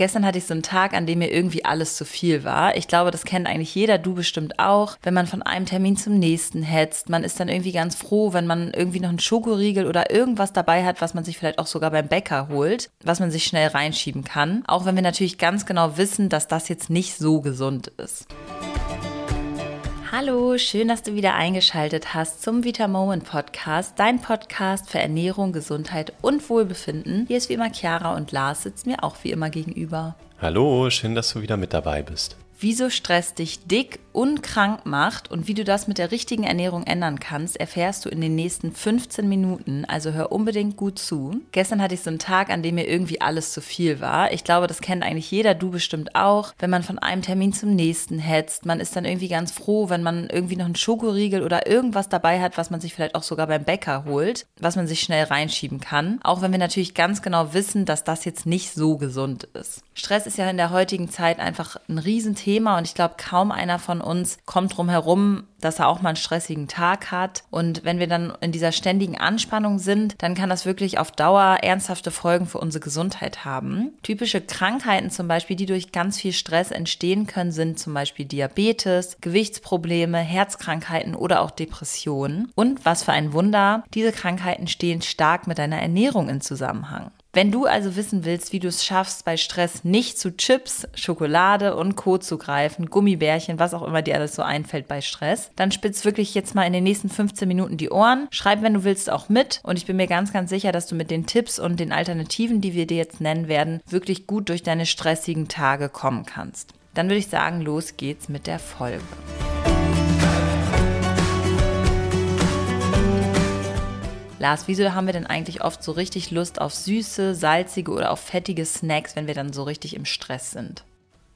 Gestern hatte ich so einen Tag, an dem mir irgendwie alles zu viel war. Ich glaube, das kennt eigentlich jeder, du bestimmt auch. Wenn man von einem Termin zum nächsten hetzt, man ist dann irgendwie ganz froh, wenn man irgendwie noch einen Schokoriegel oder irgendwas dabei hat, was man sich vielleicht auch sogar beim Bäcker holt, was man sich schnell reinschieben kann. Auch wenn wir natürlich ganz genau wissen, dass das jetzt nicht so gesund ist. Hallo, schön, dass du wieder eingeschaltet hast zum Vita Moment Podcast, dein Podcast für Ernährung, Gesundheit und Wohlbefinden. Hier ist wie immer Chiara und Lars sitzt mir auch wie immer gegenüber. Hallo, schön, dass du wieder mit dabei bist wieso Stress dich dick und krank macht und wie du das mit der richtigen Ernährung ändern kannst, erfährst du in den nächsten 15 Minuten. Also hör unbedingt gut zu. Gestern hatte ich so einen Tag, an dem mir irgendwie alles zu viel war. Ich glaube, das kennt eigentlich jeder, du bestimmt auch. Wenn man von einem Termin zum nächsten hetzt, man ist dann irgendwie ganz froh, wenn man irgendwie noch einen Schokoriegel oder irgendwas dabei hat, was man sich vielleicht auch sogar beim Bäcker holt, was man sich schnell reinschieben kann. Auch wenn wir natürlich ganz genau wissen, dass das jetzt nicht so gesund ist. Stress ist ja in der heutigen Zeit einfach ein Riesenthema Thema und ich glaube, kaum einer von uns kommt drum herum, dass er auch mal einen stressigen Tag hat. Und wenn wir dann in dieser ständigen Anspannung sind, dann kann das wirklich auf Dauer ernsthafte Folgen für unsere Gesundheit haben. Typische Krankheiten zum Beispiel, die durch ganz viel Stress entstehen können, sind zum Beispiel Diabetes, Gewichtsprobleme, Herzkrankheiten oder auch Depressionen. Und was für ein Wunder, diese Krankheiten stehen stark mit deiner Ernährung in Zusammenhang. Wenn du also wissen willst, wie du es schaffst, bei Stress nicht zu Chips, Schokolade und Co. zu greifen, Gummibärchen, was auch immer dir alles so einfällt bei Stress, dann spitz wirklich jetzt mal in den nächsten 15 Minuten die Ohren. Schreib, wenn du willst, auch mit. Und ich bin mir ganz, ganz sicher, dass du mit den Tipps und den Alternativen, die wir dir jetzt nennen werden, wirklich gut durch deine stressigen Tage kommen kannst. Dann würde ich sagen, los geht's mit der Folge. Lars, wieso haben wir denn eigentlich oft so richtig Lust auf süße, salzige oder auf fettige Snacks, wenn wir dann so richtig im Stress sind?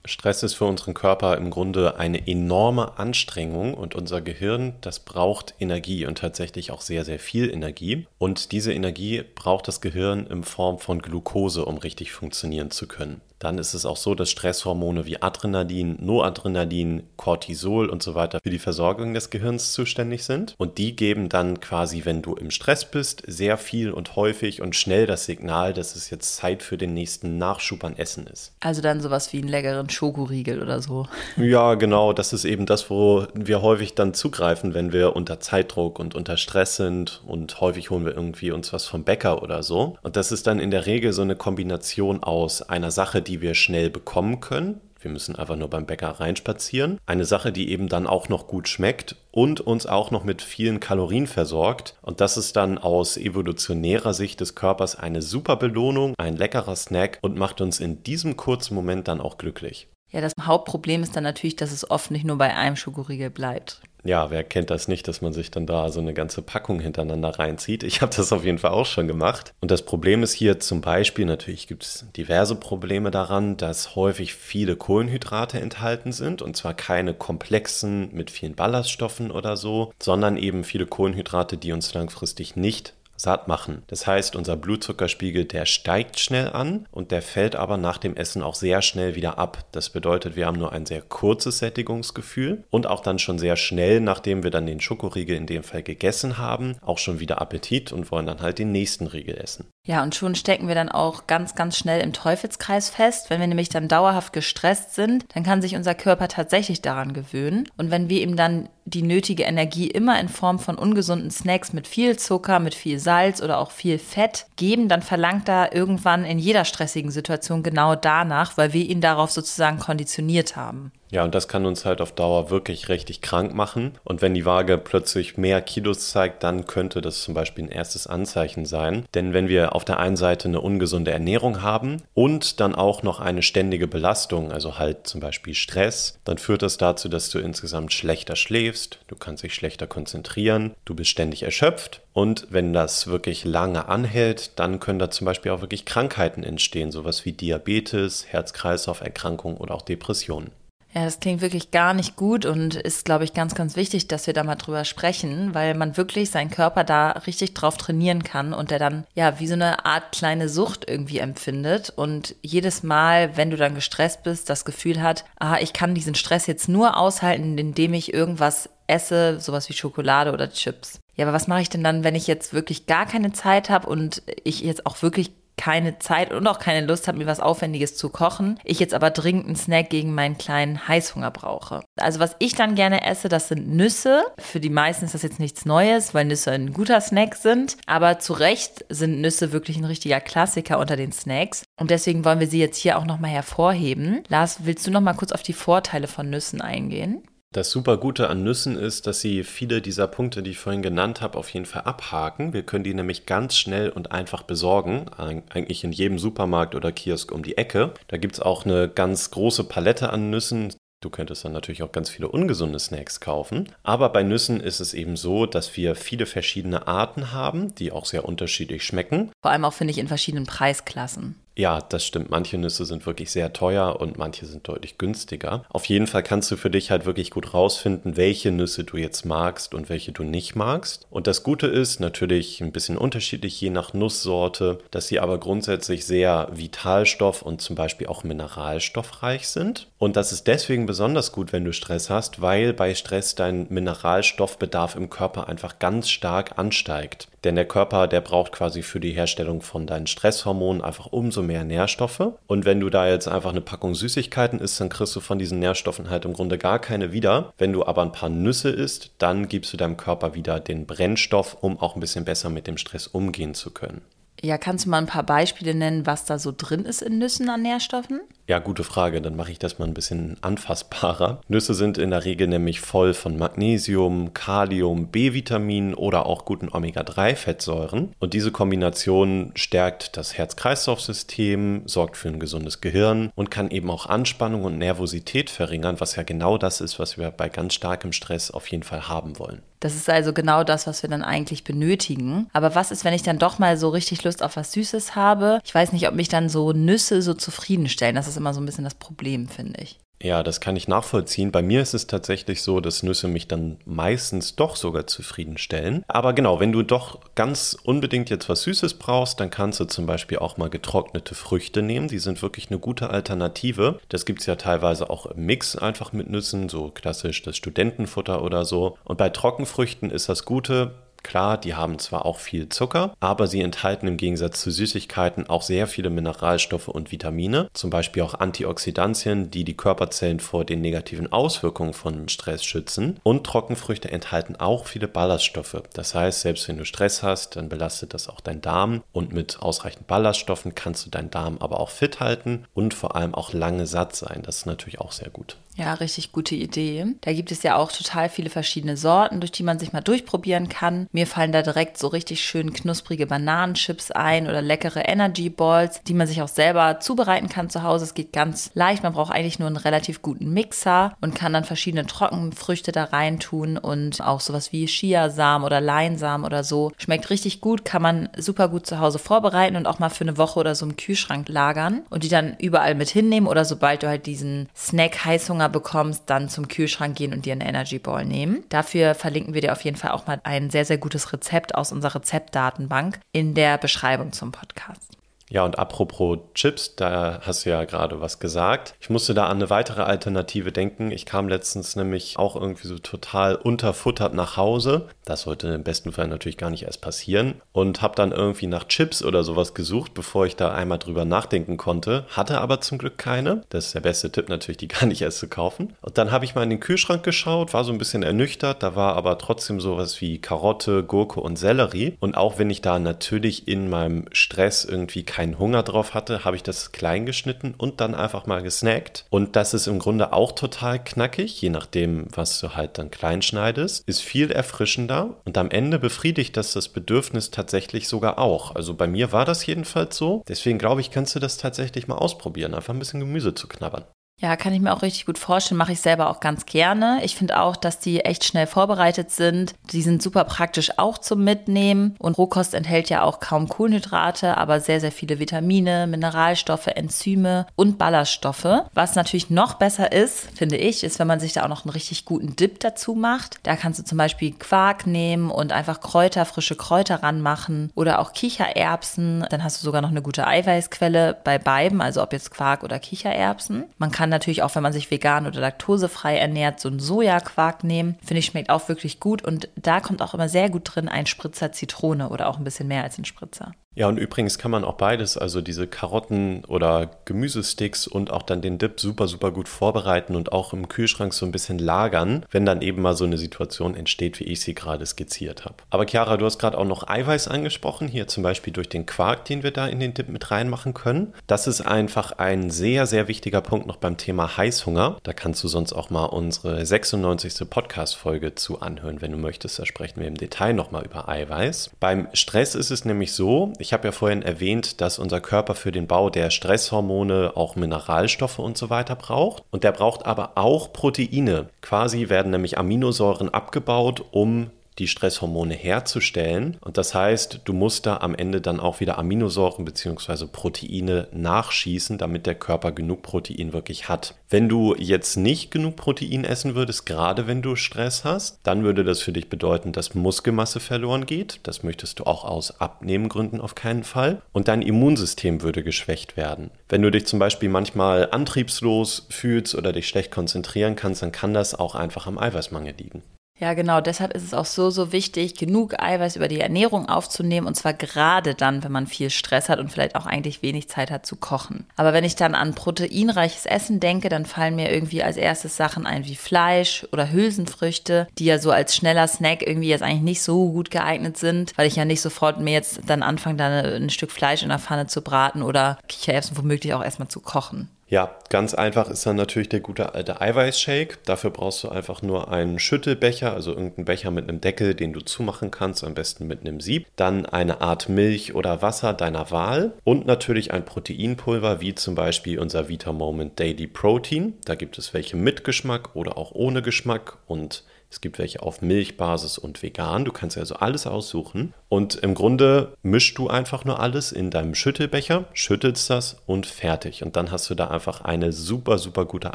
Stress ist für unseren Körper im Grunde eine enorme Anstrengung und unser Gehirn, das braucht Energie und tatsächlich auch sehr, sehr viel Energie. Und diese Energie braucht das Gehirn in Form von Glucose, um richtig funktionieren zu können dann ist es auch so, dass Stresshormone wie Adrenalin, Noradrenalin, Cortisol und so weiter für die Versorgung des Gehirns zuständig sind. Und die geben dann quasi, wenn du im Stress bist, sehr viel und häufig und schnell das Signal, dass es jetzt Zeit für den nächsten Nachschub an Essen ist. Also dann sowas wie einen leckeren Schokoriegel oder so. Ja, genau. Das ist eben das, wo wir häufig dann zugreifen, wenn wir unter Zeitdruck und unter Stress sind. Und häufig holen wir irgendwie uns was vom Bäcker oder so. Und das ist dann in der Regel so eine Kombination aus einer Sache, die die wir schnell bekommen können. Wir müssen einfach nur beim Bäcker reinspazieren. Eine Sache, die eben dann auch noch gut schmeckt und uns auch noch mit vielen Kalorien versorgt. Und das ist dann aus evolutionärer Sicht des Körpers eine super Belohnung, ein leckerer Snack und macht uns in diesem kurzen Moment dann auch glücklich. Ja, das Hauptproblem ist dann natürlich, dass es oft nicht nur bei einem Schokoriegel bleibt. Ja, wer kennt das nicht, dass man sich dann da so eine ganze Packung hintereinander reinzieht? Ich habe das auf jeden Fall auch schon gemacht. Und das Problem ist hier zum Beispiel, natürlich gibt es diverse Probleme daran, dass häufig viele Kohlenhydrate enthalten sind. Und zwar keine komplexen mit vielen Ballaststoffen oder so, sondern eben viele Kohlenhydrate, die uns langfristig nicht satt machen. Das heißt, unser Blutzuckerspiegel, der steigt schnell an und der fällt aber nach dem Essen auch sehr schnell wieder ab. Das bedeutet, wir haben nur ein sehr kurzes Sättigungsgefühl und auch dann schon sehr schnell, nachdem wir dann den Schokoriegel in dem Fall gegessen haben, auch schon wieder Appetit und wollen dann halt den nächsten Riegel essen. Ja, und schon stecken wir dann auch ganz, ganz schnell im Teufelskreis fest. Wenn wir nämlich dann dauerhaft gestresst sind, dann kann sich unser Körper tatsächlich daran gewöhnen. Und wenn wir ihm dann die nötige Energie immer in Form von ungesunden Snacks mit viel Zucker, mit viel Salz oder auch viel Fett geben, dann verlangt er irgendwann in jeder stressigen Situation genau danach, weil wir ihn darauf sozusagen konditioniert haben. Ja, und das kann uns halt auf Dauer wirklich richtig krank machen. Und wenn die Waage plötzlich mehr Kilos zeigt, dann könnte das zum Beispiel ein erstes Anzeichen sein. Denn wenn wir auf der einen Seite eine ungesunde Ernährung haben und dann auch noch eine ständige Belastung, also halt zum Beispiel Stress, dann führt das dazu, dass du insgesamt schlechter schläfst, du kannst dich schlechter konzentrieren, du bist ständig erschöpft. Und wenn das wirklich lange anhält, dann können da zum Beispiel auch wirklich Krankheiten entstehen, sowas wie Diabetes, Herz-Kreislauf-Erkrankungen oder auch Depressionen. Ja, das klingt wirklich gar nicht gut und ist, glaube ich, ganz, ganz wichtig, dass wir da mal drüber sprechen, weil man wirklich seinen Körper da richtig drauf trainieren kann und der dann ja wie so eine Art kleine Sucht irgendwie empfindet und jedes Mal, wenn du dann gestresst bist, das Gefühl hat, ah, ich kann diesen Stress jetzt nur aushalten, indem ich irgendwas esse, sowas wie Schokolade oder Chips. Ja, aber was mache ich denn dann, wenn ich jetzt wirklich gar keine Zeit habe und ich jetzt auch wirklich keine Zeit und auch keine Lust habe, mir was Aufwendiges zu kochen. Ich jetzt aber dringend einen Snack gegen meinen kleinen Heißhunger brauche. Also was ich dann gerne esse, das sind Nüsse. Für die meisten ist das jetzt nichts Neues, weil Nüsse ein guter Snack sind. Aber zu Recht sind Nüsse wirklich ein richtiger Klassiker unter den Snacks. Und deswegen wollen wir sie jetzt hier auch nochmal hervorheben. Lars, willst du nochmal kurz auf die Vorteile von Nüssen eingehen? Das super Gute an Nüssen ist, dass sie viele dieser Punkte, die ich vorhin genannt habe, auf jeden Fall abhaken. Wir können die nämlich ganz schnell und einfach besorgen, eigentlich in jedem Supermarkt oder Kiosk um die Ecke. Da gibt es auch eine ganz große Palette an Nüssen. Du könntest dann natürlich auch ganz viele ungesunde Snacks kaufen. Aber bei Nüssen ist es eben so, dass wir viele verschiedene Arten haben, die auch sehr unterschiedlich schmecken. Vor allem auch, finde ich, in verschiedenen Preisklassen. Ja, das stimmt. Manche Nüsse sind wirklich sehr teuer und manche sind deutlich günstiger. Auf jeden Fall kannst du für dich halt wirklich gut rausfinden, welche Nüsse du jetzt magst und welche du nicht magst. Und das Gute ist natürlich ein bisschen unterschiedlich je nach Nusssorte, dass sie aber grundsätzlich sehr vitalstoff- und zum Beispiel auch mineralstoffreich sind. Und das ist deswegen besonders gut, wenn du Stress hast, weil bei Stress dein Mineralstoffbedarf im Körper einfach ganz stark ansteigt. Denn der Körper, der braucht quasi für die Herstellung von deinen Stresshormonen einfach umso mehr Nährstoffe. Und wenn du da jetzt einfach eine Packung Süßigkeiten isst, dann kriegst du von diesen Nährstoffen halt im Grunde gar keine wieder. Wenn du aber ein paar Nüsse isst, dann gibst du deinem Körper wieder den Brennstoff, um auch ein bisschen besser mit dem Stress umgehen zu können. Ja, kannst du mal ein paar Beispiele nennen, was da so drin ist in Nüssen an Nährstoffen? Ja, gute Frage. Dann mache ich das mal ein bisschen anfassbarer. Nüsse sind in der Regel nämlich voll von Magnesium, Kalium, B-Vitamin oder auch guten Omega-3-Fettsäuren. Und diese Kombination stärkt das Herz-Kreislauf-System, sorgt für ein gesundes Gehirn und kann eben auch Anspannung und Nervosität verringern, was ja genau das ist, was wir bei ganz starkem Stress auf jeden Fall haben wollen. Das ist also genau das, was wir dann eigentlich benötigen. Aber was ist, wenn ich dann doch mal so richtig Lust auf was Süßes habe? Ich weiß nicht, ob mich dann so Nüsse so zufriedenstellen. Das ist immer so ein bisschen das Problem, finde ich. Ja, das kann ich nachvollziehen. Bei mir ist es tatsächlich so, dass Nüsse mich dann meistens doch sogar zufriedenstellen. Aber genau, wenn du doch ganz unbedingt jetzt was Süßes brauchst, dann kannst du zum Beispiel auch mal getrocknete Früchte nehmen. Die sind wirklich eine gute Alternative. Das gibt es ja teilweise auch im Mix einfach mit Nüssen, so klassisch das Studentenfutter oder so. Und bei Trockenfrüchten ist das Gute, Klar, die haben zwar auch viel Zucker, aber sie enthalten im Gegensatz zu Süßigkeiten auch sehr viele Mineralstoffe und Vitamine, zum Beispiel auch Antioxidantien, die die Körperzellen vor den negativen Auswirkungen von Stress schützen. Und Trockenfrüchte enthalten auch viele Ballaststoffe. Das heißt, selbst wenn du Stress hast, dann belastet das auch dein Darm und mit ausreichend Ballaststoffen kannst du deinen Darm aber auch fit halten und vor allem auch lange satt sein. Das ist natürlich auch sehr gut. Ja, richtig gute Idee. Da gibt es ja auch total viele verschiedene Sorten, durch die man sich mal durchprobieren kann. Mir fallen da direkt so richtig schön knusprige Bananenchips ein oder leckere Energy Balls, die man sich auch selber zubereiten kann zu Hause. Es geht ganz leicht. Man braucht eigentlich nur einen relativ guten Mixer und kann dann verschiedene Trockenfrüchte da rein tun und auch sowas wie Chiasamen oder Leinsamen oder so. Schmeckt richtig gut, kann man super gut zu Hause vorbereiten und auch mal für eine Woche oder so im Kühlschrank lagern und die dann überall mit hinnehmen oder sobald du halt diesen Snack Heißhunger Hunger bekommst, dann zum Kühlschrank gehen und dir einen Energy Ball nehmen. Dafür verlinken wir dir auf jeden Fall auch mal ein sehr, sehr gutes Rezept aus unserer Rezeptdatenbank in der Beschreibung zum Podcast. Ja, und apropos Chips, da hast du ja gerade was gesagt. Ich musste da an eine weitere Alternative denken. Ich kam letztens nämlich auch irgendwie so total unterfuttert nach Hause. Das sollte im besten Fall natürlich gar nicht erst passieren. Und habe dann irgendwie nach Chips oder sowas gesucht, bevor ich da einmal drüber nachdenken konnte. Hatte aber zum Glück keine. Das ist der beste Tipp natürlich, die gar nicht erst zu kaufen. Und dann habe ich mal in den Kühlschrank geschaut, war so ein bisschen ernüchtert. Da war aber trotzdem sowas wie Karotte, Gurke und Sellerie. Und auch wenn ich da natürlich in meinem Stress irgendwie keinen Hunger drauf hatte, habe ich das klein geschnitten und dann einfach mal gesnackt. Und das ist im Grunde auch total knackig, je nachdem, was du halt dann klein schneidest. Ist viel erfrischender und am Ende befriedigt das das Bedürfnis tatsächlich sogar auch. Also bei mir war das jedenfalls so. Deswegen glaube ich, kannst du das tatsächlich mal ausprobieren, einfach ein bisschen Gemüse zu knabbern. Ja, kann ich mir auch richtig gut vorstellen. Mache ich selber auch ganz gerne. Ich finde auch, dass die echt schnell vorbereitet sind. Die sind super praktisch auch zum Mitnehmen. Und Rohkost enthält ja auch kaum Kohlenhydrate, aber sehr, sehr viele Vitamine, Mineralstoffe, Enzyme und Ballaststoffe. Was natürlich noch besser ist, finde ich, ist, wenn man sich da auch noch einen richtig guten Dip dazu macht. Da kannst du zum Beispiel Quark nehmen und einfach Kräuter, frische Kräuter ranmachen oder auch Kichererbsen. Dann hast du sogar noch eine gute Eiweißquelle bei beiden, also ob jetzt Quark oder Kichererbsen. Man kann kann natürlich auch, wenn man sich vegan oder laktosefrei ernährt, so einen Sojaquark nehmen. Finde ich, schmeckt auch wirklich gut. Und da kommt auch immer sehr gut drin ein Spritzer Zitrone oder auch ein bisschen mehr als ein Spritzer. Ja, und übrigens kann man auch beides, also diese Karotten oder Gemüsesticks und auch dann den Dip super, super gut vorbereiten und auch im Kühlschrank so ein bisschen lagern, wenn dann eben mal so eine Situation entsteht, wie ich sie gerade skizziert habe. Aber Chiara, du hast gerade auch noch Eiweiß angesprochen, hier zum Beispiel durch den Quark, den wir da in den Dip mit reinmachen können. Das ist einfach ein sehr, sehr wichtiger Punkt noch beim Thema Heißhunger. Da kannst du sonst auch mal unsere 96. Podcast-Folge zu anhören, wenn du möchtest. Da sprechen wir im Detail nochmal über Eiweiß. Beim Stress ist es nämlich so, ich habe ja vorhin erwähnt, dass unser Körper für den Bau der Stresshormone auch Mineralstoffe und so weiter braucht. Und der braucht aber auch Proteine. Quasi werden nämlich Aminosäuren abgebaut, um die Stresshormone herzustellen. Und das heißt, du musst da am Ende dann auch wieder Aminosäuren bzw. Proteine nachschießen, damit der Körper genug Protein wirklich hat. Wenn du jetzt nicht genug Protein essen würdest, gerade wenn du Stress hast, dann würde das für dich bedeuten, dass Muskelmasse verloren geht. Das möchtest du auch aus Abnehmgründen auf keinen Fall. Und dein Immunsystem würde geschwächt werden. Wenn du dich zum Beispiel manchmal antriebslos fühlst oder dich schlecht konzentrieren kannst, dann kann das auch einfach am Eiweißmangel liegen. Ja, genau. Deshalb ist es auch so, so wichtig, genug Eiweiß über die Ernährung aufzunehmen. Und zwar gerade dann, wenn man viel Stress hat und vielleicht auch eigentlich wenig Zeit hat zu kochen. Aber wenn ich dann an proteinreiches Essen denke, dann fallen mir irgendwie als erstes Sachen ein wie Fleisch oder Hülsenfrüchte, die ja so als schneller Snack irgendwie jetzt eigentlich nicht so gut geeignet sind, weil ich ja nicht sofort mir jetzt dann anfange, da ein Stück Fleisch in der Pfanne zu braten oder Kichererbsen womöglich auch erstmal zu kochen. Ja, ganz einfach ist dann natürlich der gute alte Eiweißshake. Dafür brauchst du einfach nur einen Schüttelbecher, also irgendeinen Becher mit einem Deckel, den du zumachen kannst, am besten mit einem Sieb. Dann eine Art Milch oder Wasser deiner Wahl und natürlich ein Proteinpulver, wie zum Beispiel unser Vita Moment Daily Protein. Da gibt es welche mit Geschmack oder auch ohne Geschmack und es gibt welche auf Milchbasis und vegan. Du kannst also alles aussuchen. Und im Grunde mischst du einfach nur alles in deinem Schüttelbecher, schüttelst das und fertig. Und dann hast du da einfach eine super, super gute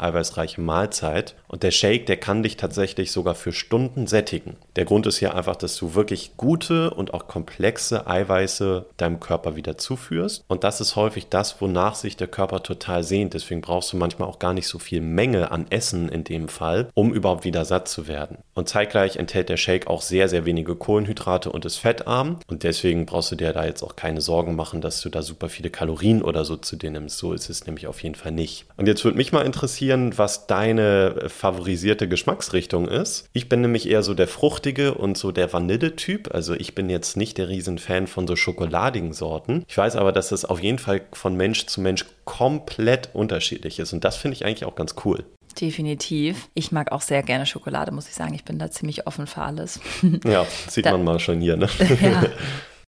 eiweißreiche Mahlzeit. Und der Shake, der kann dich tatsächlich sogar für Stunden sättigen. Der Grund ist hier einfach, dass du wirklich gute und auch komplexe Eiweiße deinem Körper wieder zuführst. Und das ist häufig das, wonach sich der Körper total sehnt. Deswegen brauchst du manchmal auch gar nicht so viel Menge an Essen in dem Fall, um überhaupt wieder satt zu werden. Und zeitgleich enthält der Shake auch sehr, sehr wenige Kohlenhydrate und ist fettarm. Und deswegen brauchst du dir da jetzt auch keine Sorgen machen, dass du da super viele Kalorien oder so zu dir nimmst. So ist es nämlich auf jeden Fall nicht. Und jetzt würde mich mal interessieren, was deine favorisierte Geschmacksrichtung ist. Ich bin nämlich eher so der fruchtige und so der Vanille-Typ. Also ich bin jetzt nicht der Riesenfan von so schokoladigen Sorten. Ich weiß aber, dass es auf jeden Fall von Mensch zu Mensch komplett unterschiedlich ist. Und das finde ich eigentlich auch ganz cool. Definitiv. Ich mag auch sehr gerne Schokolade, muss ich sagen. Ich bin da ziemlich offen für alles. Ja, sieht da, man mal schon hier, ne? Ja.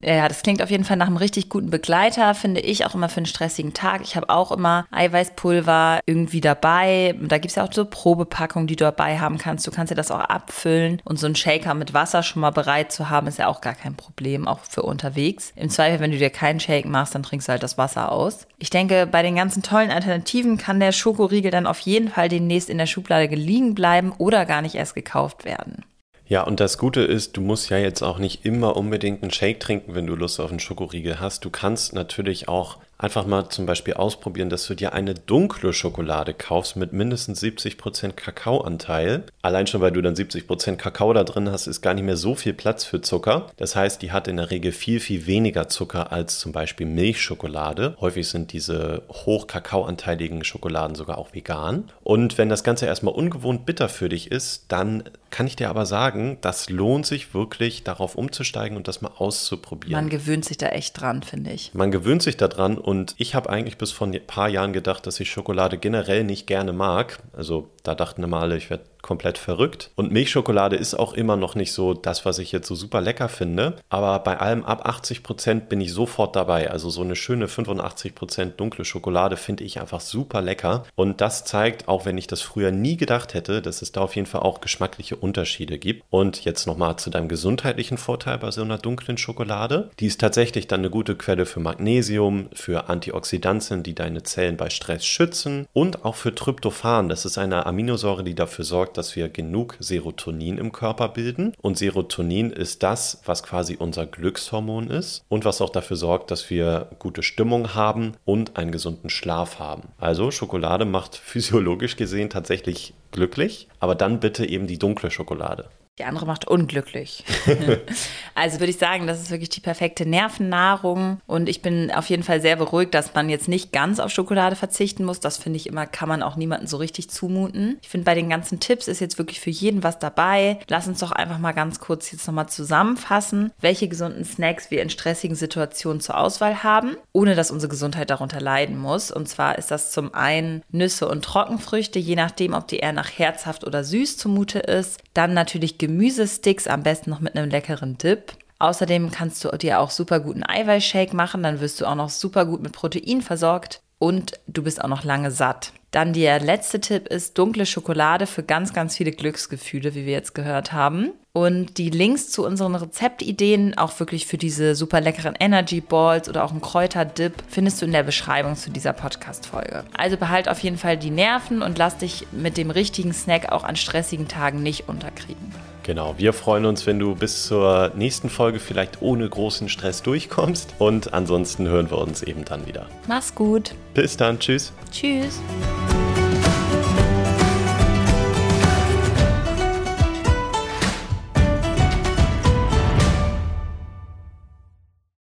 Ja, das klingt auf jeden Fall nach einem richtig guten Begleiter, finde ich auch immer für einen stressigen Tag. Ich habe auch immer Eiweißpulver irgendwie dabei. Da gibt es ja auch so Probepackungen, die du dabei haben kannst. Du kannst dir das auch abfüllen und so einen Shaker mit Wasser schon mal bereit zu haben, ist ja auch gar kein Problem, auch für unterwegs. Im Zweifel, wenn du dir keinen Shake machst, dann trinkst du halt das Wasser aus. Ich denke, bei den ganzen tollen Alternativen kann der Schokoriegel dann auf jeden Fall demnächst in der Schublade liegen bleiben oder gar nicht erst gekauft werden. Ja, und das Gute ist, du musst ja jetzt auch nicht immer unbedingt einen Shake trinken, wenn du Lust auf einen Schokoriegel hast. Du kannst natürlich auch einfach mal zum Beispiel ausprobieren, dass du dir eine dunkle Schokolade kaufst mit mindestens 70% Kakaoanteil. Allein schon, weil du dann 70% Kakao da drin hast, ist gar nicht mehr so viel Platz für Zucker. Das heißt, die hat in der Regel viel, viel weniger Zucker als zum Beispiel Milchschokolade. Häufig sind diese hoch kakaoanteiligen Schokoladen sogar auch vegan. Und wenn das Ganze erstmal ungewohnt bitter für dich ist, dann kann ich dir aber sagen, das lohnt sich wirklich, darauf umzusteigen und das mal auszuprobieren. Man gewöhnt sich da echt dran, finde ich. Man gewöhnt sich da dran und ich habe eigentlich bis vor ein paar Jahren gedacht, dass ich Schokolade generell nicht gerne mag. Also da dachten immer alle, ich werde komplett verrückt. Und Milchschokolade ist auch immer noch nicht so das, was ich jetzt so super lecker finde. Aber bei allem ab 80 Prozent bin ich sofort dabei. Also so eine schöne 85 Prozent dunkle Schokolade finde ich einfach super lecker. Und das zeigt, auch wenn ich das früher nie gedacht hätte, dass es da auf jeden Fall auch geschmackliche Unterschiede gibt. Und jetzt nochmal zu deinem gesundheitlichen Vorteil bei so einer dunklen Schokolade. Die ist tatsächlich dann eine gute Quelle für Magnesium, für Antioxidantien, die deine Zellen bei Stress schützen und auch für Tryptophan. Das ist eine Aminosäure, die dafür sorgt, dass wir genug Serotonin im Körper bilden. Und Serotonin ist das, was quasi unser Glückshormon ist und was auch dafür sorgt, dass wir gute Stimmung haben und einen gesunden Schlaf haben. Also Schokolade macht physiologisch gesehen tatsächlich glücklich, aber dann bitte eben die dunkle Schokolade. Die andere macht unglücklich. also würde ich sagen, das ist wirklich die perfekte Nervennahrung. Und ich bin auf jeden Fall sehr beruhigt, dass man jetzt nicht ganz auf Schokolade verzichten muss. Das finde ich immer, kann man auch niemandem so richtig zumuten. Ich finde, bei den ganzen Tipps ist jetzt wirklich für jeden was dabei. Lass uns doch einfach mal ganz kurz jetzt nochmal zusammenfassen, welche gesunden Snacks wir in stressigen Situationen zur Auswahl haben, ohne dass unsere Gesundheit darunter leiden muss. Und zwar ist das zum einen Nüsse und Trockenfrüchte, je nachdem, ob die eher nach herzhaft oder süß zumute ist. Dann natürlich Gemüse Gemüsesticks, am besten noch mit einem leckeren Dip. Außerdem kannst du dir auch super guten Eiweißshake machen, dann wirst du auch noch super gut mit Protein versorgt und du bist auch noch lange satt. Dann der letzte Tipp ist dunkle Schokolade für ganz, ganz viele Glücksgefühle, wie wir jetzt gehört haben. Und die Links zu unseren Rezeptideen, auch wirklich für diese super leckeren Energy Balls oder auch einen Kräuterdip, findest du in der Beschreibung zu dieser Podcast-Folge. Also behalt auf jeden Fall die Nerven und lass dich mit dem richtigen Snack auch an stressigen Tagen nicht unterkriegen. Genau, wir freuen uns, wenn du bis zur nächsten Folge vielleicht ohne großen Stress durchkommst. Und ansonsten hören wir uns eben dann wieder. Mach's gut. Bis dann, tschüss. Tschüss.